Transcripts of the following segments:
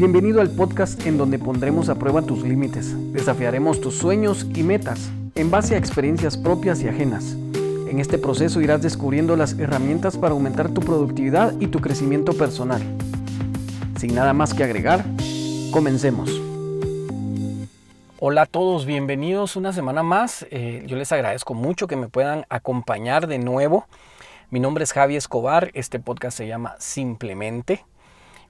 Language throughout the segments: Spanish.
Bienvenido al podcast en donde pondremos a prueba tus límites, desafiaremos tus sueños y metas en base a experiencias propias y ajenas. En este proceso irás descubriendo las herramientas para aumentar tu productividad y tu crecimiento personal. Sin nada más que agregar, comencemos. Hola a todos, bienvenidos una semana más. Eh, yo les agradezco mucho que me puedan acompañar de nuevo. Mi nombre es Javi Escobar, este podcast se llama Simplemente.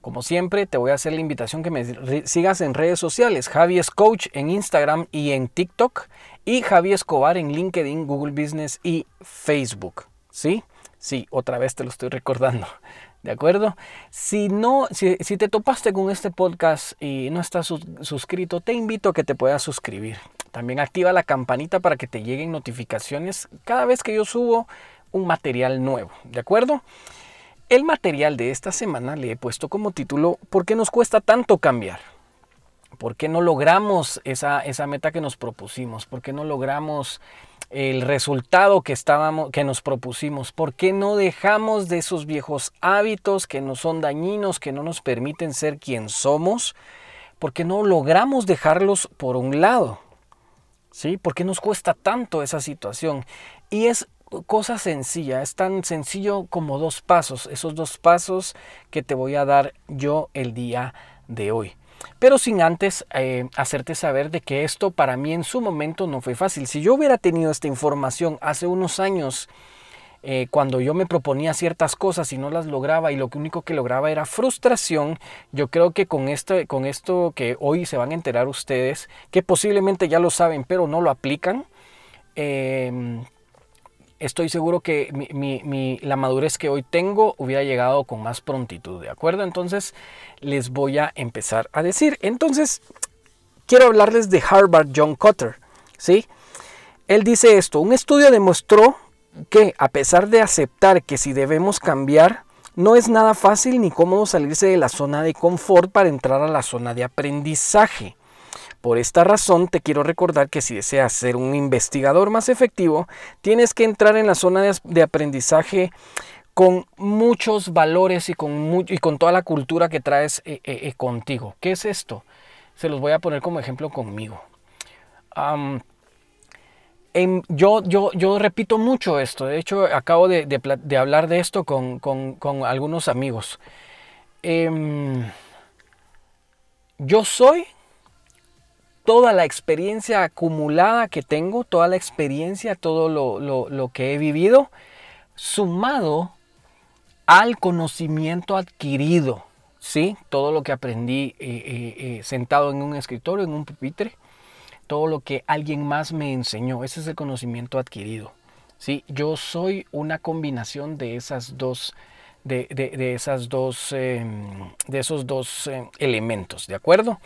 Como siempre, te voy a hacer la invitación que me sigas en redes sociales. Javi es Coach en Instagram y en TikTok. Y Javi Escobar en LinkedIn, Google Business y Facebook. ¿Sí? Sí, otra vez te lo estoy recordando. ¿De acuerdo? Si no, si, te topaste con este podcast y no estás suscrito, te invito a que te puedas suscribir. También activa la campanita para que te lleguen notificaciones cada vez que yo subo un material nuevo. ¿De acuerdo? El material de esta semana le he puesto como título ¿Por qué nos cuesta tanto cambiar? ¿Por qué no logramos esa, esa meta que nos propusimos? ¿Por qué no logramos el resultado que, estábamos, que nos propusimos? ¿Por qué no dejamos de esos viejos hábitos que nos son dañinos, que no nos permiten ser quien somos? ¿Por qué no logramos dejarlos por un lado? ¿Sí? ¿Por qué nos cuesta tanto esa situación? Y es cosa sencilla, es tan sencillo como dos pasos, esos dos pasos que te voy a dar yo el día de hoy. Pero sin antes eh, hacerte saber de que esto para mí en su momento no fue fácil. Si yo hubiera tenido esta información hace unos años, eh, cuando yo me proponía ciertas cosas y no las lograba y lo único que lograba era frustración, yo creo que con esto, con esto que hoy se van a enterar ustedes, que posiblemente ya lo saben pero no lo aplican, eh, estoy seguro que la madurez que hoy tengo hubiera llegado con más prontitud, ¿de acuerdo? Entonces les voy a empezar a decir. Entonces, quiero hablarles de Harvard John Cotter, ¿sí? Él dice esto, un estudio demostró que a pesar de aceptar que si debemos cambiar, no es nada fácil ni cómodo salirse de la zona de confort para entrar a la zona de aprendizaje. Por esta razón te quiero recordar que si deseas ser un investigador más efectivo, tienes que entrar en la zona de, aprendizaje con muchos valores y con, y con toda la cultura que traes eh, eh, eh, contigo. ¿Qué es esto? Se los voy a poner como ejemplo conmigo. yo, yo, yo, repito mucho esto. De hecho, acabo de, hablar de esto con, algunos amigos. Em, yo soy toda la experiencia acumulada que tengo, toda la experiencia, todo lo, que he vivido, sumado al conocimiento adquirido, ¿sí? Todo lo que aprendí eh, eh, eh, sentado en un escritorio, en un pupitre, todo lo que alguien más me enseñó, ese es el conocimiento adquirido, ¿sí? Yo soy una combinación de esas dos de, esas dos, em, de esos dos em, elementos, ¿de acuerdo?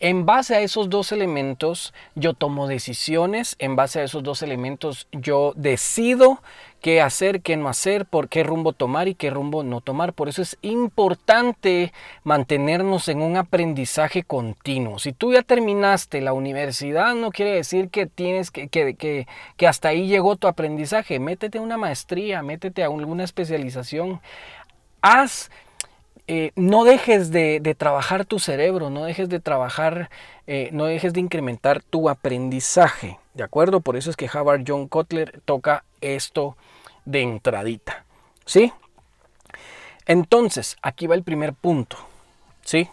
En base a esos dos elementos yo tomo decisiones, en base a esos dos elementos yo decido qué hacer, qué no hacer, por qué rumbo tomar y qué rumbo no tomar. Por eso es importante mantenernos en un aprendizaje continuo. Si tú ya terminaste la universidad, no quiere decir que tienes que, que, que, que hasta ahí llegó tu aprendizaje. Métete a una maestría, métete a alguna especialización haz, eh, no dejes de, trabajar tu cerebro, no dejes de trabajar, eh, no dejes de incrementar tu aprendizaje, ¿de acuerdo? Por eso es que Harvard John Kotler toca esto de entradita, ¿sí? Entonces, aquí va el primer punto, ¿sí?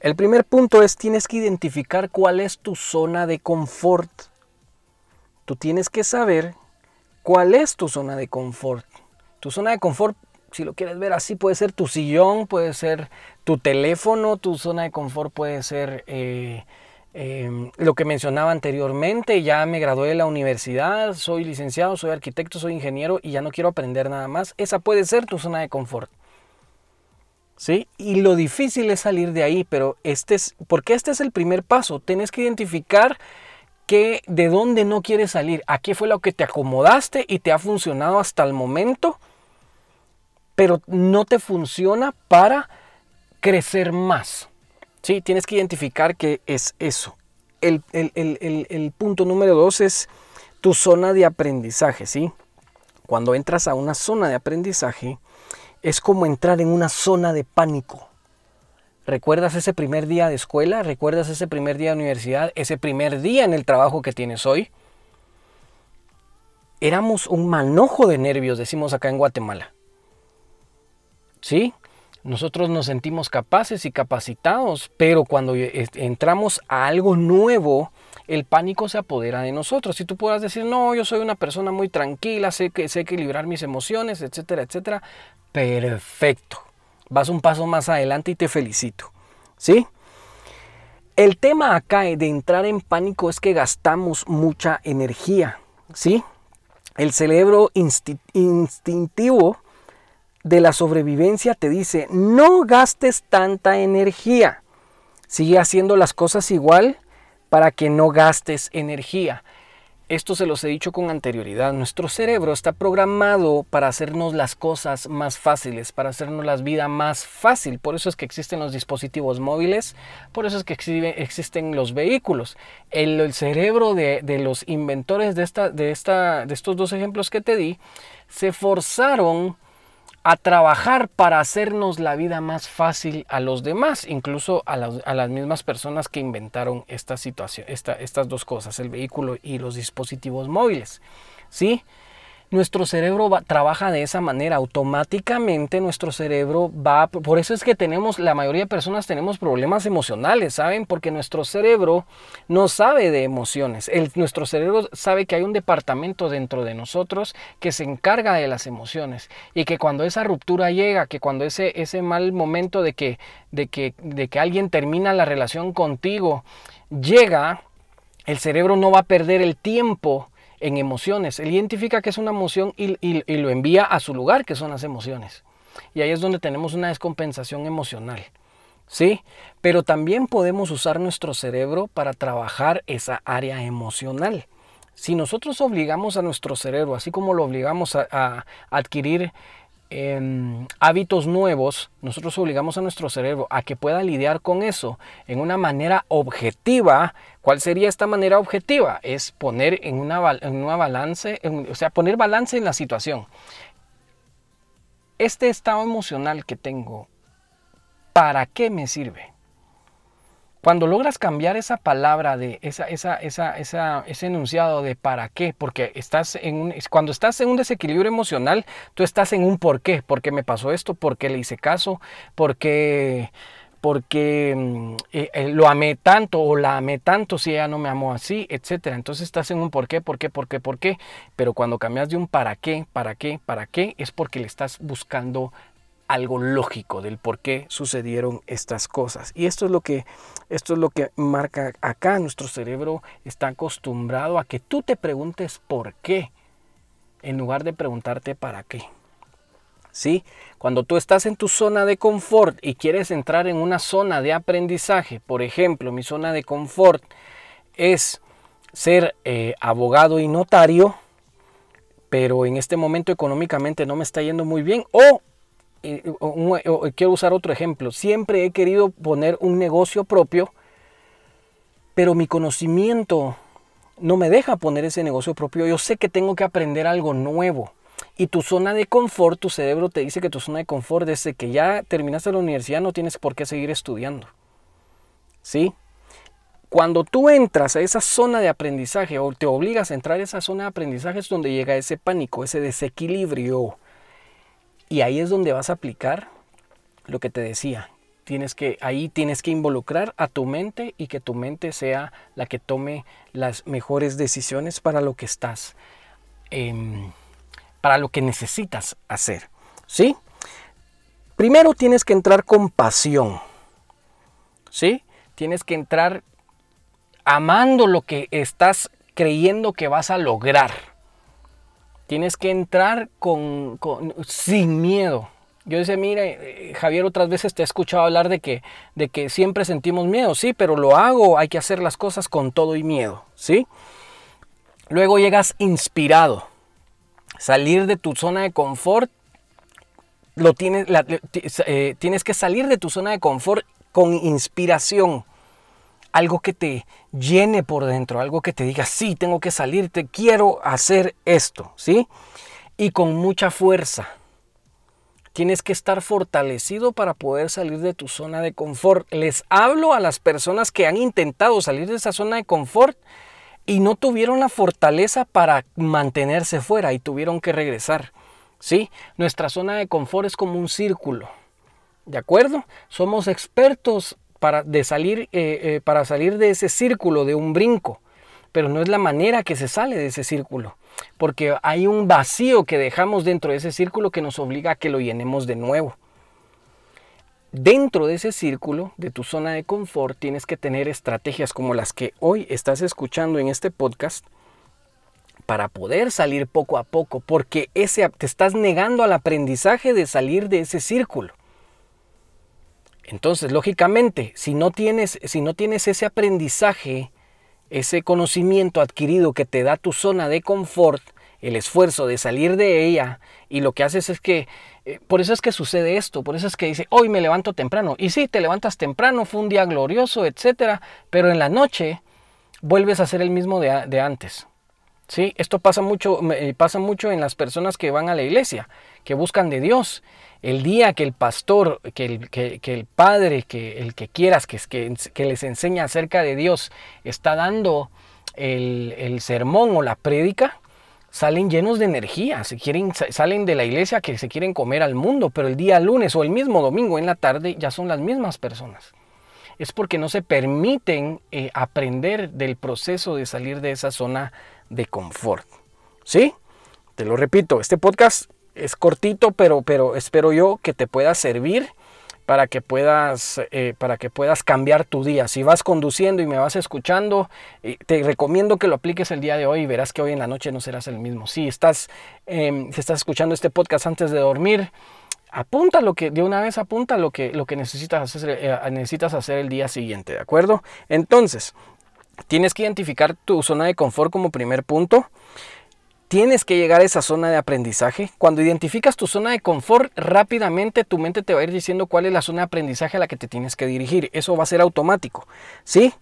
El primer punto es tienes que identificar cuál es tu zona de confort. Tú tienes que saber cuál es tu zona de confort. Tu zona de confort si lo quieres ver así, puede ser tu sillón, puede ser tu teléfono, tu zona de confort puede ser eh, em, lo que mencionaba anteriormente, ya me gradué de la universidad, soy licenciado, soy arquitecto, soy ingeniero y ya no quiero aprender nada más. Esa puede ser tu zona de confort. ¿Sí? Y lo difícil es salir de ahí, pero este es, porque este es el primer paso, tienes que identificar que de dónde no quieres salir, a qué fue lo que te acomodaste y te ha funcionado hasta el momento pero no te funciona para crecer más. ¿sí? Tienes que identificar que es eso. El, punto número dos es tu zona de aprendizaje. ¿sí? Cuando entras a una zona de aprendizaje, es como entrar en una zona de pánico. ¿Recuerdas ese primer día de escuela? ¿Recuerdas ese primer día de universidad? ¿Ese primer día en el trabajo que tienes hoy? Éramos un manojo de nervios, decimos acá en Guatemala. ¿Sí? Nosotros nos sentimos capaces y capacitados, pero cuando entramos a algo nuevo, el pánico se apodera de nosotros. Si tú puedas decir, no, yo soy una persona muy tranquila, sé que sé equilibrar mis emociones, etcétera, etcétera, perfecto vas un paso más adelante y te felicito. ¿Sí? El tema acá de entrar en pánico es que gastamos mucha energía. ¿Sí? El cerebro instintivo de la sobrevivencia te dice, no gastes tanta energía. Sigue haciendo las cosas igual para que no gastes energía. Esto se los he dicho con anterioridad. Nuestro cerebro está programado para hacernos las cosas más fáciles, para hacernos la vida más fácil. Por eso es que existen los dispositivos móviles, por eso es que existen los vehículos. El, cerebro de, los inventores de, esta, de, esta, de estos dos ejemplos que te di se forzaron a trabajar para hacernos la vida más fácil a los demás, incluso a, las mismas personas que inventaron esta situación, estas dos cosas, el vehículo y los dispositivos móviles. ¿Sí? Nuestro cerebro trabaja de esa manera, automáticamente nuestro cerebro va, por eso es que tenemos, la mayoría de personas tenemos problemas emocionales, ¿saben? Porque nuestro cerebro no sabe de emociones, nuestro cerebro sabe que hay un departamento dentro de nosotros que se encarga de las emociones y que cuando esa ruptura llega, que cuando ese, ese mal momento de que, de, que, de que alguien termina la relación contigo llega, el cerebro no va a perder el tiempo en emociones. Él identifica que es una emoción y, lo envía a su lugar, que son las emociones. Y ahí es donde tenemos una descompensación emocional. ¿Sí? Pero también podemos usar nuestro cerebro para trabajar esa área emocional. Si nosotros obligamos a nuestro cerebro, así como lo obligamos a adquirir hábitos nuevos, nosotros obligamos a nuestro cerebro a que pueda lidiar con eso en una manera objetiva. ¿Cuál sería esta manera objetiva? Es poner en una, en una balance, o sea, poner balance en la situación. Este estado emocional que tengo, ¿para qué me sirve? Cuando logras cambiar esa palabra de esa, esa, esa, esa, ese enunciado de para qué, porque estás en un, cuando estás en un desequilibrio emocional, tú estás en un por qué, porque me pasó esto, porque le hice caso, porque porque mm, eh, eh, lo amé tanto o la amé tanto si ella no me amó así, etcétera. Entonces estás en un por qué, por qué, por qué, por qué. Pero cuando cambias de un para qué, para qué, para qué, es porque le estás buscando algo lógico del por qué sucedieron estas cosas. Y esto es lo que esto es lo que marca acá nuestro cerebro está acostumbrado a que tú te preguntes por qué en lugar de preguntarte para qué. ¿Sí? Cuando tú estás en tu zona de confort y quieres entrar en una zona de aprendizaje, por ejemplo, mi zona de confort es ser eh, abogado y notario, pero en este momento económicamente no me está yendo muy bien, o quiero usar otro ejemplo, siempre he querido poner un negocio propio, pero mi conocimiento no me deja poner ese negocio propio. Yo sé que tengo que aprender algo nuevo. Y tu zona de confort, tu cerebro te dice que tu zona de confort, desde que ya terminaste la universidad, no tienes por qué seguir estudiando. ¿Sí? Cuando tú entras a esa zona de aprendizaje o te obligas a entrar a esa zona de aprendizaje es donde llega ese pánico, ese desequilibrio. Y ahí es donde vas a aplicar lo que te decía. Tienes que, ahí tienes que involucrar a tu mente y que tu mente sea la que tome las mejores decisiones para lo que estás, em, para lo que necesitas hacer. ¿Sí? Primero tienes que entrar con pasión. ¿Sí? Tienes que entrar amando lo que estás creyendo que vas a lograr. Tienes que entrar con, sin miedo. Yo decía, mire, eh, Javier, otras veces te he escuchado hablar de que, de que siempre sentimos miedo, sí, pero lo hago, hay que hacer las cosas con todo y miedo, ¿sí? Luego llegas inspirado. Salir de tu zona de confort, lo tienes, eh, tienes que salir de tu zona de confort con inspiración algo que te llene por dentro, algo que te diga, sí, tengo que salir, te quiero hacer esto, ¿sí? Y con mucha fuerza. Tienes que estar fortalecido para poder salir de tu zona de confort. Les hablo a las personas que han intentado salir de esa zona de confort y no tuvieron la fortaleza para mantenerse fuera y tuvieron que regresar. ¿Sí? Nuestra zona de confort es como un círculo. ¿De acuerdo? Somos expertos para, salir, eh, eh, para salir de ese círculo, de un brinco. Pero no es la manera que se sale de ese círculo porque hay un vacío que dejamos dentro de ese círculo que nos obliga a que lo llenemos de nuevo. Dentro de ese círculo, de tu zona de confort, tienes que tener estrategias como las que hoy estás escuchando en este podcast para poder salir poco a poco, porque ese, te estás negando al aprendizaje de salir de ese círculo. Entonces, lógicamente, si no tienes, si no tienes ese aprendizaje, ese conocimiento adquirido que te da tu zona de confort, el esfuerzo de salir de ella, y lo que haces es que, eh, por eso es que sucede esto, por eso es que dice, hoy me levanto temprano, y sí, te levantas temprano, fue un día glorioso, etcétera, pero en la noche vuelves a ser el mismo de, de antes. ¿Sí? Esto pasa mucho, pasa mucho en las personas que van a la iglesia, que buscan de Dios el día que el pastor, que el, que, el padre, que el que quieras, que, que, les enseña acerca de Dios, está dando el, sermón o la prédica, salen llenos de energía, se quieren, salen de la iglesia que se quieren comer al mundo, pero el día lunes o el mismo domingo en la tarde ya son las mismas personas. Es porque no se permiten eh, aprender del proceso de salir de esa zona de confort. ¿Sí? Te lo repito, este podcast es cortito, pero, pero espero yo que te pueda servir para que puedas eh, para que puedas cambiar tu día. Si vas conduciendo y me vas escuchando, eh, te recomiendo que lo apliques el día de hoy y verás que hoy en la noche no serás el mismo. Si estás em, si estás escuchando este podcast antes de dormir, apunta lo que de una vez apunta lo que lo que necesitas hacer eh, necesitas hacer el día siguiente, ¿de acuerdo? Entonces, tienes que identificar tu zona de confort como primer punto. Tienes que llegar a esa zona de aprendizaje. Cuando identificas tu zona de confort, rápidamente tu mente te va a ir diciendo cuál es la zona de aprendizaje a la que te tienes que dirigir. Eso va a ser automático, ¿sí?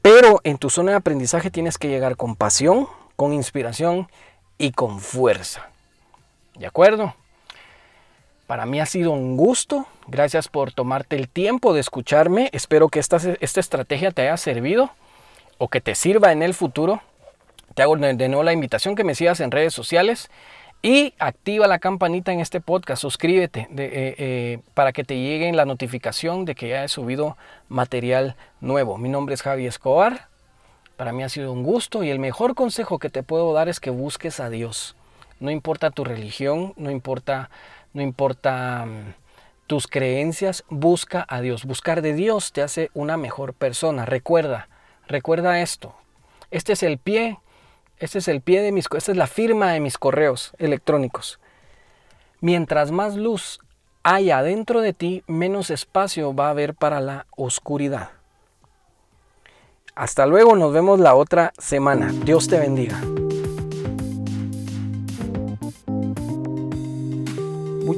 Pero en tu zona de aprendizaje tienes que llegar con pasión, con inspiración y con fuerza. ¿De acuerdo? Para mí ha sido un gusto. Gracias por tomarte el tiempo de escucharme. Espero que esta, esta estrategia te haya servido o que te sirva en el futuro te hago de nuevo la invitación que me sigas en redes sociales y activa la campanita en este podcast, suscríbete eh, eh, para que te llegue la notificación de que ya he subido material nuevo. Mi nombre es Javi Escobar, para mí ha sido un gusto y el mejor consejo que te puedo dar es que busques a Dios. No importa tu religión, no importa, no importa mm, tus creencias, busca a Dios. Buscar de Dios te hace una mejor persona. Recuerda, recuerda esto. Este es el pie este es el pie de mis, esta es la firma de mis correos electrónicos. Mientras más luz haya dentro de ti, menos espacio va a haber para la oscuridad. Hasta luego, nos vemos la otra semana. Dios te bendiga.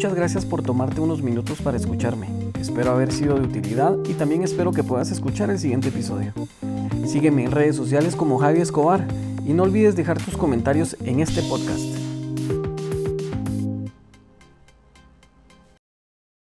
Muchas gracias por tomarte unos minutos para escucharme. Espero haber sido de utilidad y también espero que puedas escuchar el siguiente episodio. Sígueme en redes sociales como Javi Escobar y no olvides dejar tus comentarios en este podcast.